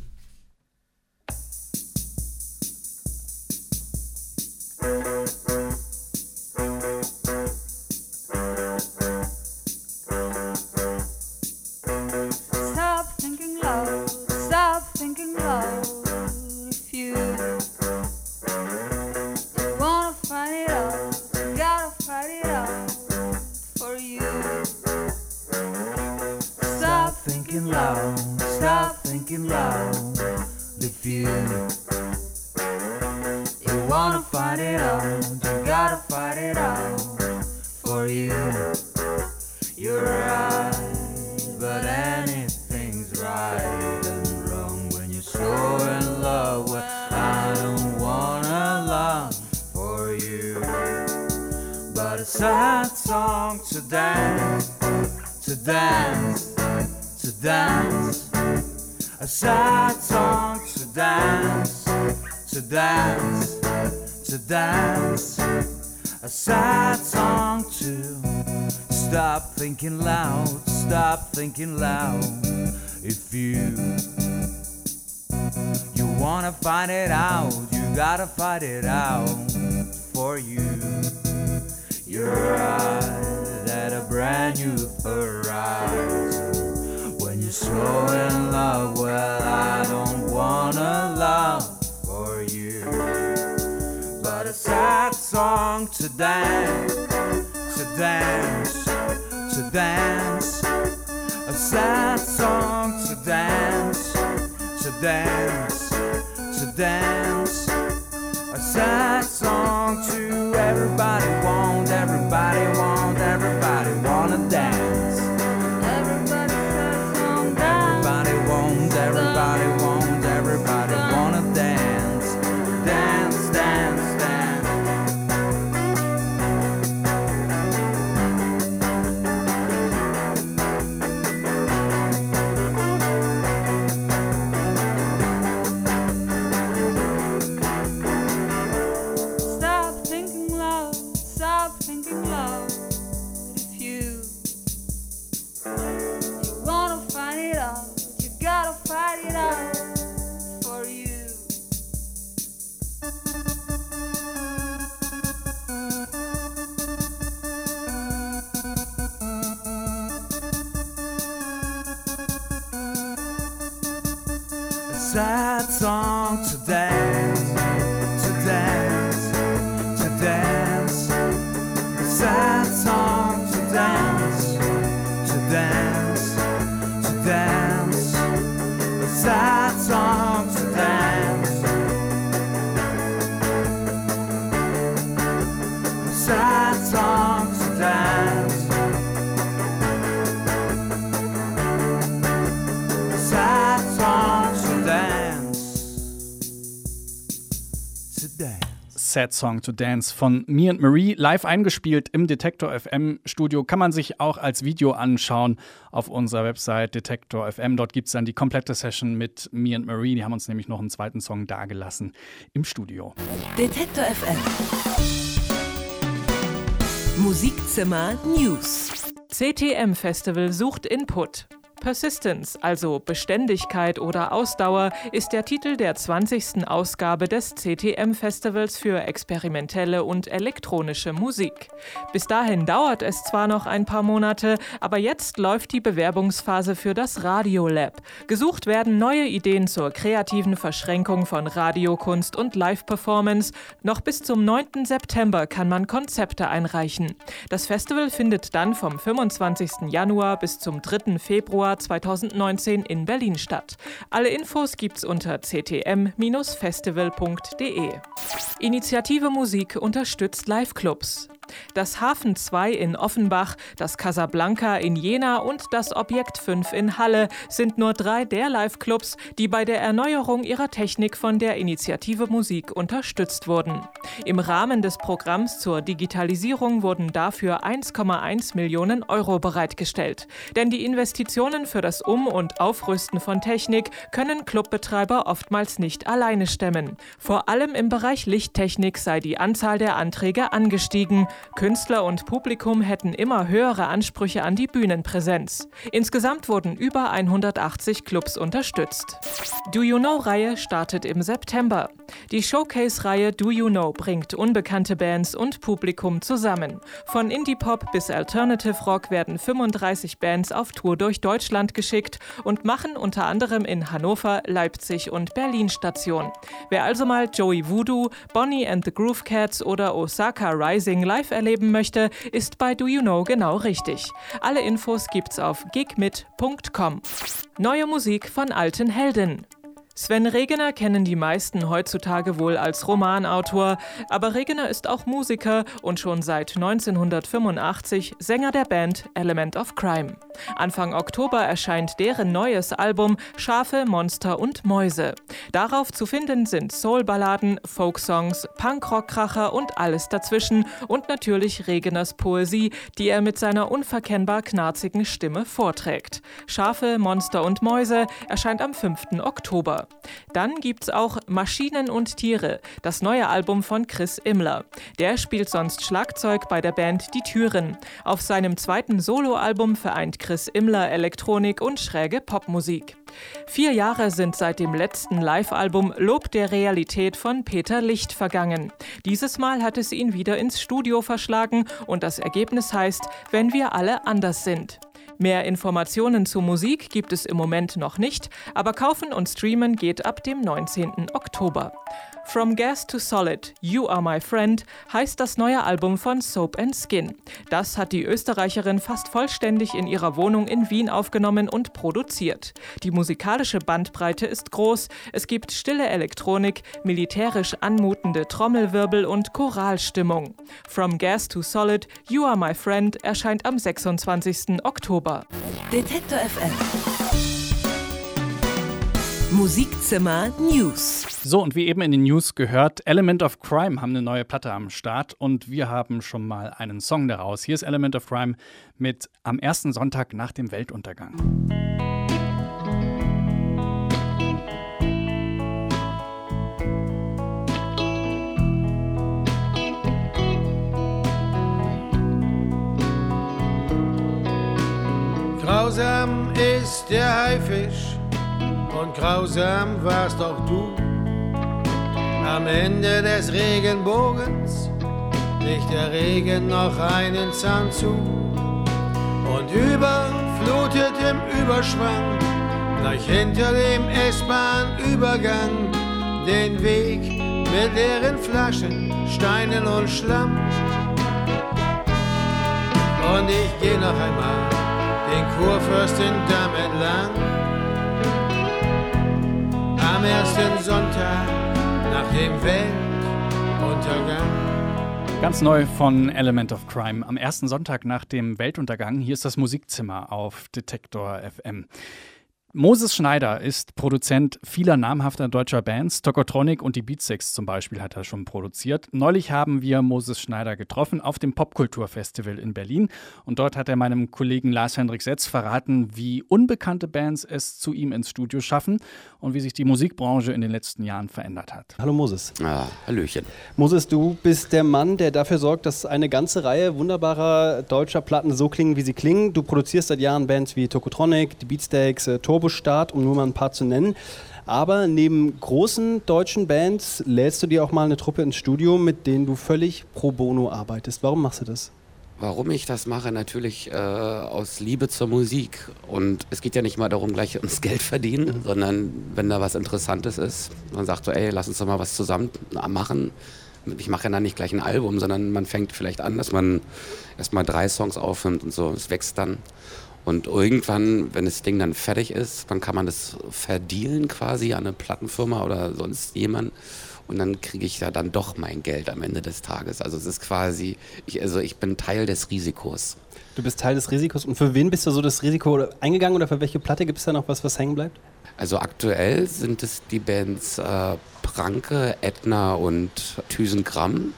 To dance. A sad song to everybody Sad Song to Dance von Me and Marie, live eingespielt im Detektor FM Studio. Kann man sich auch als Video anschauen auf unserer Website Detektor FM. Dort gibt es dann die komplette Session mit Me and Marie. Die haben uns nämlich noch einen zweiten Song dagelassen im Studio. Detektor FM. Musikzimmer News. CTM Festival sucht Input. Persistence, also Beständigkeit oder Ausdauer, ist der Titel der 20. Ausgabe des CTM-Festivals für experimentelle und elektronische Musik. Bis dahin dauert es zwar noch ein paar Monate, aber jetzt läuft die Bewerbungsphase für das Radiolab. Gesucht werden neue Ideen zur kreativen Verschränkung von Radiokunst und Live-Performance. Noch bis zum 9. September kann man Konzepte einreichen. Das Festival findet dann vom 25. Januar bis zum 3. Februar 2019 in Berlin statt. Alle Infos gibt's unter ctm-festival.de. Initiative Musik unterstützt Live-Clubs. Das Hafen 2 in Offenbach, das Casablanca in Jena und das Objekt 5 in Halle sind nur drei der Live-Clubs, die bei der Erneuerung ihrer Technik von der Initiative Musik unterstützt wurden. Im Rahmen des Programms zur Digitalisierung wurden dafür 1,1 Millionen Euro bereitgestellt. Denn die Investitionen für das Um- und Aufrüsten von Technik können Clubbetreiber oftmals nicht alleine stemmen. Vor allem im Bereich Lichttechnik sei die Anzahl der Anträge angestiegen. Künstler und Publikum hätten immer höhere Ansprüche an die Bühnenpräsenz. Insgesamt wurden über 180 Clubs unterstützt. Do You Know-Reihe startet im September. Die Showcase-Reihe Do You Know bringt unbekannte Bands und Publikum zusammen. Von Indie-Pop bis Alternative Rock werden 35 Bands auf Tour durch Deutschland geschickt und machen unter anderem in Hannover, Leipzig und Berlin Station. Wer also mal Joey Voodoo, Bonnie and the Groove Cats oder Osaka Rising live live erleben möchte, ist bei Do You Know genau richtig. Alle Infos gibt's auf gigmit.com. Neue Musik von alten Helden. Sven Regener kennen die meisten heutzutage wohl als Romanautor, aber Regener ist auch Musiker und schon seit 1985 Sänger der Band Element of Crime. Anfang Oktober erscheint deren neues Album Schafe, Monster und Mäuse. Darauf zu finden sind Soulballaden, Folksongs, Punkrockkracher und alles dazwischen und natürlich Regeners Poesie, die er mit seiner unverkennbar knarzigen Stimme vorträgt. Schafe, Monster und Mäuse erscheint am 5. Oktober. Dann gibt's auch Maschinen und Tiere, das neue Album von Chris Immler. Der spielt sonst Schlagzeug bei der Band Die Türen. Auf seinem zweiten Soloalbum vereint Chris Immler Elektronik und schräge Popmusik. Vier Jahre sind seit dem letzten Live-Album Lob der Realität von Peter Licht vergangen. Dieses Mal hat es ihn wieder ins Studio verschlagen und das Ergebnis heißt, wenn wir alle anders sind. Mehr Informationen zu Musik gibt es im Moment noch nicht, aber kaufen und streamen geht ab dem 19. Oktober. From Gas to Solid, You Are My Friend heißt das neue Album von Soap and Skin. Das hat die Österreicherin fast vollständig in ihrer Wohnung in Wien aufgenommen und produziert. Die musikalische Bandbreite ist groß. Es gibt stille Elektronik, militärisch anmutende Trommelwirbel und Choralstimmung. From Gas to Solid, You Are My Friend erscheint am 26. Oktober. Detektor FM. Musikzimmer News. So, und wie eben in den News gehört, Element of Crime haben eine neue Platte am Start und wir haben schon mal einen Song daraus. Hier ist Element of Crime mit Am ersten Sonntag nach dem Weltuntergang. Grausam ist der Haifisch und grausam warst auch du. Am Ende des Regenbogens legt der Regen noch einen Zahn zu und überflutet im Überschwang gleich hinter dem S-Bahn-Übergang den Weg mit leeren Flaschen, Steinen und Schlamm. Und ich geh noch einmal den Kurfürstendamm entlang. Am ersten Sonntag nach dem Weltuntergang. Ganz neu von Element of Crime. Am ersten Sonntag nach dem Weltuntergang. Hier ist das Musikzimmer auf Detektor FM. Moses Schneider ist Produzent vieler namhafter deutscher Bands. Tokotronic und die Beatsex zum Beispiel hat er schon produziert. Neulich haben wir Moses Schneider getroffen auf dem Popkulturfestival in Berlin. Und dort hat er meinem Kollegen Lars-Hendrik Setz verraten, wie unbekannte Bands es zu ihm ins Studio schaffen und wie sich die Musikbranche in den letzten Jahren verändert hat. Hallo Moses. Ah, Hallöchen. Moses, du bist der Mann, der dafür sorgt, dass eine ganze Reihe wunderbarer deutscher Platten so klingen, wie sie klingen. Du produzierst seit Jahren Bands wie Tokotronic, die Beatsteaks, äh, Turbo Start, um nur mal ein paar zu nennen. Aber neben großen deutschen Bands lädst du dir auch mal eine Truppe ins Studio, mit denen du völlig pro bono arbeitest. Warum machst du das? Warum ich das mache? Natürlich äh, aus Liebe zur Musik. Und es geht ja nicht mal darum, gleich ums Geld verdienen, sondern wenn da was Interessantes ist, man sagt so, ey, lass uns doch mal was zusammen machen. Ich mache ja dann nicht gleich ein Album, sondern man fängt vielleicht an, dass man erstmal drei Songs aufnimmt und so. Es wächst dann. Und irgendwann, wenn das Ding dann fertig ist, dann kann man das verdealen quasi an eine Plattenfirma oder sonst jemand. Und dann kriege ich ja dann doch mein Geld am Ende des Tages. Also es ist quasi, ich, also ich bin Teil des Risikos. Du bist Teil des Risikos. Und für wen bist du so das Risiko eingegangen oder für welche Platte gibt es da noch was, was hängen bleibt? Also aktuell sind es die Bands äh, Pranke, Etna und Thysengramm.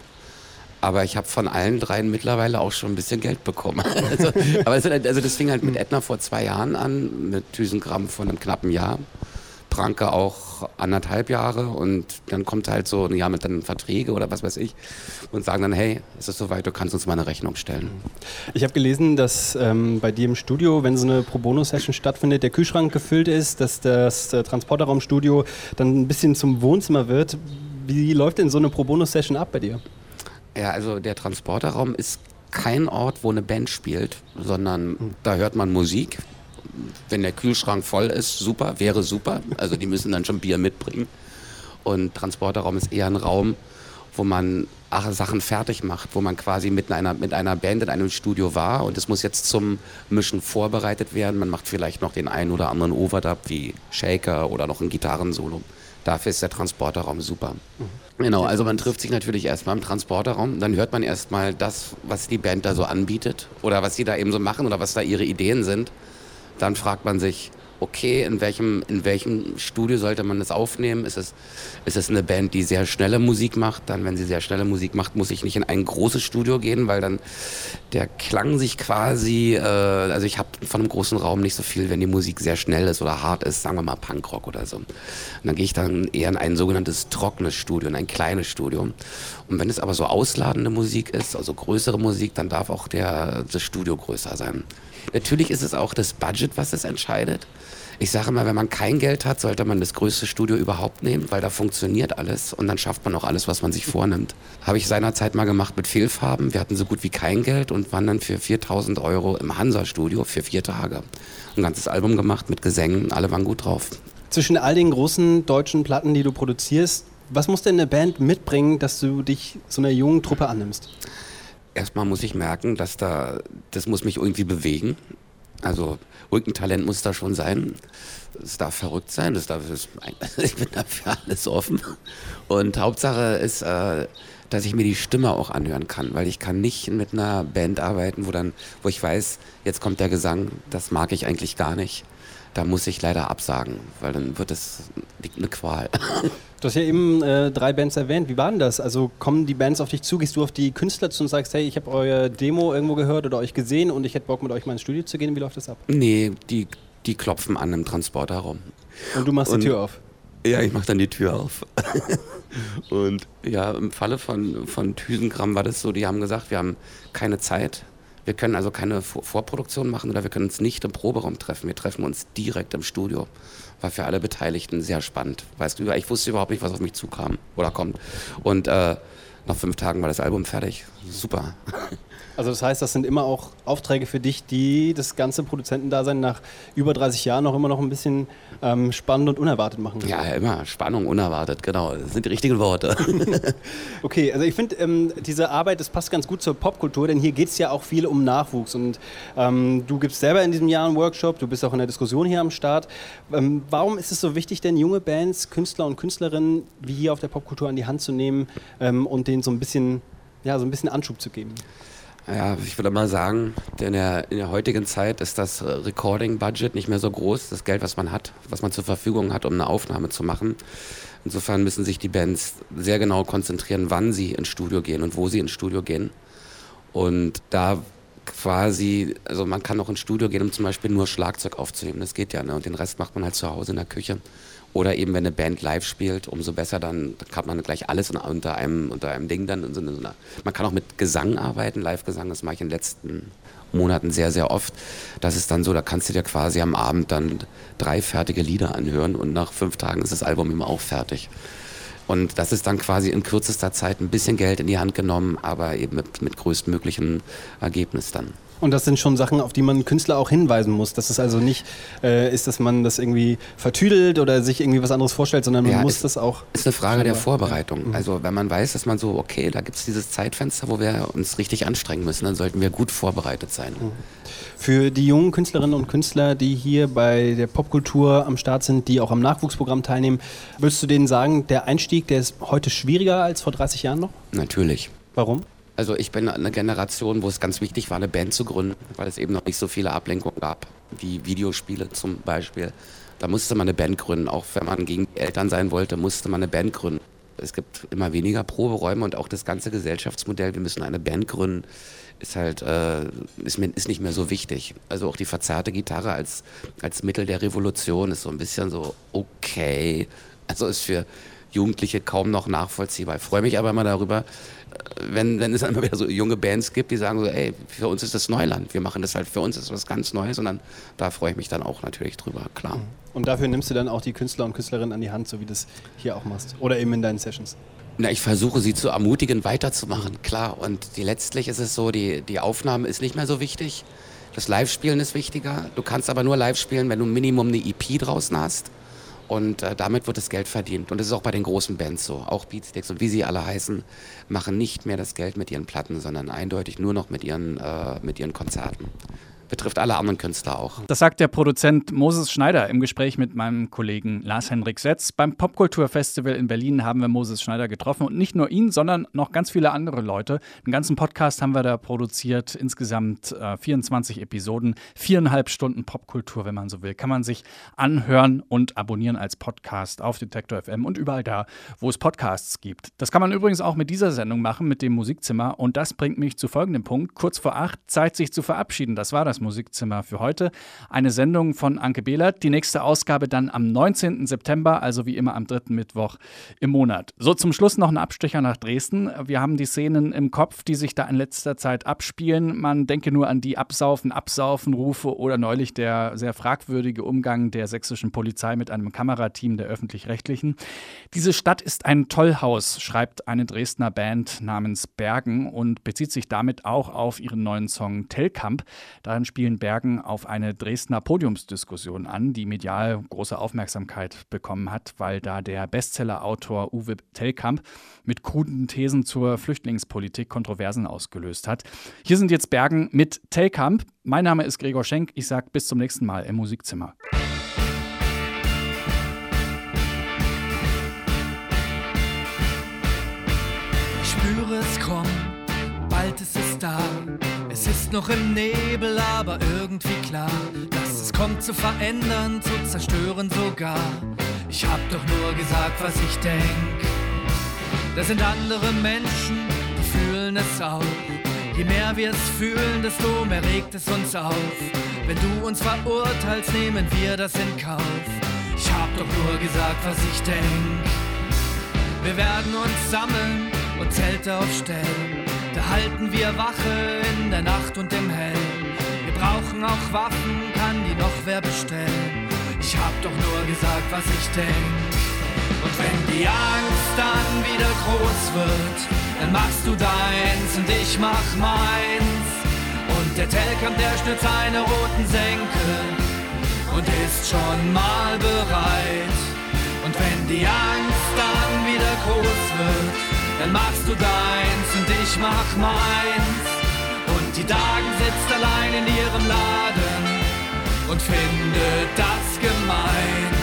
Aber ich habe von allen dreien mittlerweile auch schon ein bisschen Geld bekommen. also, aber es, also das fing halt mit Etna vor zwei Jahren an, mit Thysengramm vor einem knappen Jahr. Pranke auch anderthalb Jahre und dann kommt halt so ein Jahr mit dann Verträge oder was weiß ich und sagen dann, hey, es ist soweit, du kannst uns mal eine Rechnung stellen. Ich habe gelesen, dass ähm, bei dir im Studio, wenn so eine Pro Bono-Session stattfindet, der Kühlschrank gefüllt ist, dass das äh, Transporterraumstudio dann ein bisschen zum Wohnzimmer wird. Wie läuft denn so eine Pro Bono-Session ab bei dir? Ja, also der Transporterraum ist kein Ort, wo eine Band spielt, sondern da hört man Musik. Wenn der Kühlschrank voll ist, super, wäre super. Also die müssen dann schon Bier mitbringen. Und Transporterraum ist eher ein Raum, wo man ach, Sachen fertig macht, wo man quasi mit einer, mit einer Band in einem Studio war und es muss jetzt zum Mischen vorbereitet werden. Man macht vielleicht noch den einen oder anderen Overdub wie Shaker oder noch ein Gitarrensolo. Dafür ist der Transporterraum super. Genau, also man trifft sich natürlich erstmal im Transporterraum, dann hört man erstmal das, was die Band da so anbietet oder was sie da eben so machen oder was da ihre Ideen sind. Dann fragt man sich, okay, in welchem, in welchem Studio sollte man das aufnehmen? Ist es, ist es eine Band, die sehr schnelle Musik macht? Dann, wenn sie sehr schnelle Musik macht, muss ich nicht in ein großes Studio gehen, weil dann der Klang sich quasi, äh, also ich habe von einem großen Raum nicht so viel, wenn die Musik sehr schnell ist oder hart ist, sagen wir mal Punkrock oder so. Und dann gehe ich dann eher in ein sogenanntes trockenes Studio, in ein kleines Studio. Und wenn es aber so ausladende Musik ist, also größere Musik, dann darf auch der, das Studio größer sein. Natürlich ist es auch das Budget, was es entscheidet. Ich sage mal, wenn man kein Geld hat, sollte man das größte Studio überhaupt nehmen, weil da funktioniert alles und dann schafft man auch alles, was man sich vornimmt. Habe ich seinerzeit mal gemacht mit Fehlfarben. Wir hatten so gut wie kein Geld und waren dann für 4000 Euro im Hansa-Studio für vier Tage. Ein ganzes Album gemacht mit Gesängen, alle waren gut drauf. Zwischen all den großen deutschen Platten, die du produzierst, was muss denn eine Band mitbringen, dass du dich so einer jungen Truppe annimmst? Erstmal muss ich merken, dass da, das muss mich irgendwie bewegen. Also irgendein Talent muss da schon sein. Es darf verrückt sein, das darf, das, ich bin dafür alles offen. Und Hauptsache ist, äh, dass ich mir die Stimme auch anhören kann, weil ich kann nicht mit einer Band arbeiten, wo dann, wo ich weiß, jetzt kommt der Gesang, das mag ich eigentlich gar nicht. Da muss ich leider absagen, weil dann wird es eine Qual. Du hast ja eben äh, drei Bands erwähnt. Wie war denn das? Also kommen die Bands auf dich zu? Gehst du auf die Künstler zu und sagst, hey, ich habe euer Demo irgendwo gehört oder euch gesehen und ich hätte Bock mit euch mal ins Studio zu gehen? Wie läuft das ab? Nee, die, die klopfen an im Transporterraum. Und du machst Und- die Tür auf? Ja, ich mache dann die Tür auf. und ja, im Falle von, von Thysengramm war das so, die haben gesagt, wir haben keine Zeit. Wir können also keine Vor Vorproduktion machen oder wir können uns nicht im Proberaum treffen. Wir treffen uns direkt im Studio. War für alle Beteiligten sehr spannend. Weißt du, ich wusste überhaupt nicht, was auf mich zukam oder kommt. Und äh, nach fünf Tagen war das Album fertig. Super. Also das heißt, das sind immer auch Aufträge für dich, die das ganze Produzentendasein nach über 30 Jahren noch immer noch ein bisschen ähm, spannend und unerwartet machen. Ja, immer. Spannung, unerwartet, genau. Das sind die richtigen Worte. Okay, also ich finde, ähm, diese Arbeit, das passt ganz gut zur Popkultur, denn hier geht es ja auch viel um Nachwuchs. Und ähm, du gibst selber in diesem Jahr einen Workshop, du bist auch in der Diskussion hier am Start. Ähm, warum ist es so wichtig, denn junge Bands, Künstler und Künstlerinnen wie hier auf der Popkultur an die Hand zu nehmen ähm, und denen so ein bisschen, ja, so ein bisschen Anschub zu geben? Ja, ich würde mal sagen, in der, in der heutigen Zeit ist das Recording-Budget nicht mehr so groß, das Geld, was man hat, was man zur Verfügung hat, um eine Aufnahme zu machen. Insofern müssen sich die Bands sehr genau konzentrieren, wann sie ins Studio gehen und wo sie ins Studio gehen. Und da quasi, also man kann auch ins Studio gehen, um zum Beispiel nur Schlagzeug aufzunehmen, das geht ja, ne? und den Rest macht man halt zu Hause in der Küche. Oder eben, wenn eine Band live spielt, umso besser, dann kann man gleich alles unter einem, unter einem Ding dann. So einer, man kann auch mit Gesang arbeiten, Live-Gesang, das mache ich in den letzten Monaten sehr, sehr oft. Das ist dann so, da kannst du dir quasi am Abend dann drei fertige Lieder anhören und nach fünf Tagen ist das Album immer auch fertig. Und das ist dann quasi in kürzester Zeit ein bisschen Geld in die Hand genommen, aber eben mit, mit größtmöglichem Ergebnis dann. Und das sind schon Sachen, auf die man Künstler auch hinweisen muss. Dass es also nicht äh, ist, dass man das irgendwie vertüdelt oder sich irgendwie was anderes vorstellt, sondern man Ja, muss ist- das auch. Ist eine Frage der Vorbereitung. Also wenn man weiß, dass man so, okay, da gibt es dieses Zeitfenster, wo wir uns richtig anstrengen müssen, dann sollten wir gut vorbereitet sein. Für die jungen Künstlerinnen und Künstler, die hier bei der Popkultur am Start sind, die auch am Nachwuchsprogramm teilnehmen, würdest du denen sagen, der Einstieg, der ist heute schwieriger als vor 30 Jahren noch? Natürlich. Warum? Also ich bin eine Generation, wo es ganz wichtig war, eine Band zu gründen, weil es eben noch nicht so viele Ablenkungen gab, wie Videospiele zum Beispiel. Da musste man eine Band gründen, auch wenn man gegen Eltern sein wollte, musste man eine Band gründen. Es gibt immer weniger Proberäume und auch das ganze Gesellschaftsmodell, wir müssen eine Band gründen, ist halt äh, ist, ist nicht mehr so wichtig. Also auch die verzerrte Gitarre als, als Mittel der Revolution ist so ein bisschen so okay. Also ist für Jugendliche kaum noch nachvollziehbar. Ich freue mich aber immer darüber, wenn, wenn es dann immer wieder so junge Bands gibt, die sagen so, ey, für uns ist das Neuland. Wir machen das halt, für uns ist das was ganz Neues und dann, da freue ich mich dann auch natürlich drüber, klar. Und dafür nimmst du dann auch die Künstler und Künstlerinnen an die Hand, so wie du das hier auch machst. Oder eben in deinen Sessions. Na, ich versuche sie zu ermutigen, weiterzumachen, klar. Und die, letztlich ist es so, die, die Aufnahme ist nicht mehr so wichtig. Das Live-Spielen ist wichtiger. Du kannst aber nur live spielen, wenn du ein Minimum eine EP draußen hast. Und äh, damit wird das Geld verdient. Und das ist auch bei den großen Bands so. Auch Beatsteaks und wie sie alle heißen, machen nicht mehr das Geld mit ihren Platten, sondern eindeutig nur noch mit ihren, äh, mit ihren Konzerten betrifft alle anderen Künstler auch. Das sagt der Produzent Moses Schneider im Gespräch mit meinem Kollegen Lars-Henrik Setz. Beim Popkulturfestival in Berlin haben wir Moses Schneider getroffen und nicht nur ihn, sondern noch ganz viele andere Leute. Den ganzen Podcast haben wir da produziert, insgesamt äh, 24 Episoden, viereinhalb Stunden Popkultur, wenn man so will. Kann man sich anhören und abonnieren als Podcast auf Detektor FM und überall da, wo es Podcasts gibt. Das kann man übrigens auch mit dieser Sendung machen, mit dem Musikzimmer. Und das bringt mich zu folgendem Punkt. Kurz vor acht, Zeit sich zu verabschieden. Das war das Musikzimmer für heute. Eine Sendung von Anke Behlert. Die nächste Ausgabe dann am 19. September, also wie immer am dritten Mittwoch im Monat. So zum Schluss noch ein Abstecher nach Dresden. Wir haben die Szenen im Kopf, die sich da in letzter Zeit abspielen. Man denke nur an die Absaufen, Absaufen-Rufe oder neulich der sehr fragwürdige Umgang der sächsischen Polizei mit einem Kamerateam der öffentlich-rechtlichen. Diese Stadt ist ein Tollhaus, schreibt eine Dresdner Band namens Bergen und bezieht sich damit auch auf ihren neuen Song Tellkamp. Darin spielen Bergen auf eine Dresdner Podiumsdiskussion an, die medial große Aufmerksamkeit bekommen hat, weil da der Bestsellerautor Uwe Tellkamp mit kruden Thesen zur Flüchtlingspolitik Kontroversen ausgelöst hat. Hier sind jetzt Bergen mit Tellkamp. Mein Name ist Gregor Schenk. Ich sage bis zum nächsten Mal im Musikzimmer. Ich spüre es kommen, bald ist es da. Ist noch im Nebel, aber irgendwie klar, dass es kommt zu verändern, zu zerstören sogar. Ich hab doch nur gesagt, was ich denk. Das sind andere Menschen, die fühlen es auch. Je mehr wir es fühlen, desto mehr regt es uns auf. Wenn du uns verurteilst, nehmen wir das in Kauf. Ich hab doch nur gesagt, was ich denk. Wir werden uns sammeln und Zelte aufstellen. Halten wir Wache in der Nacht und im Hellen. Wir brauchen auch Waffen, kann die noch wer bestellen. Ich hab doch nur gesagt, was ich denk. Und wenn die Angst dann wieder groß wird, dann machst du deins und ich mach meins. Und der Telkamp, der stürzt seine roten Senke und ist schon mal bereit. Und wenn die Angst dann wieder groß wird, dann machst du deins und ich mach meins. Und die Dagen sitzt allein in ihrem Laden und findet das gemein.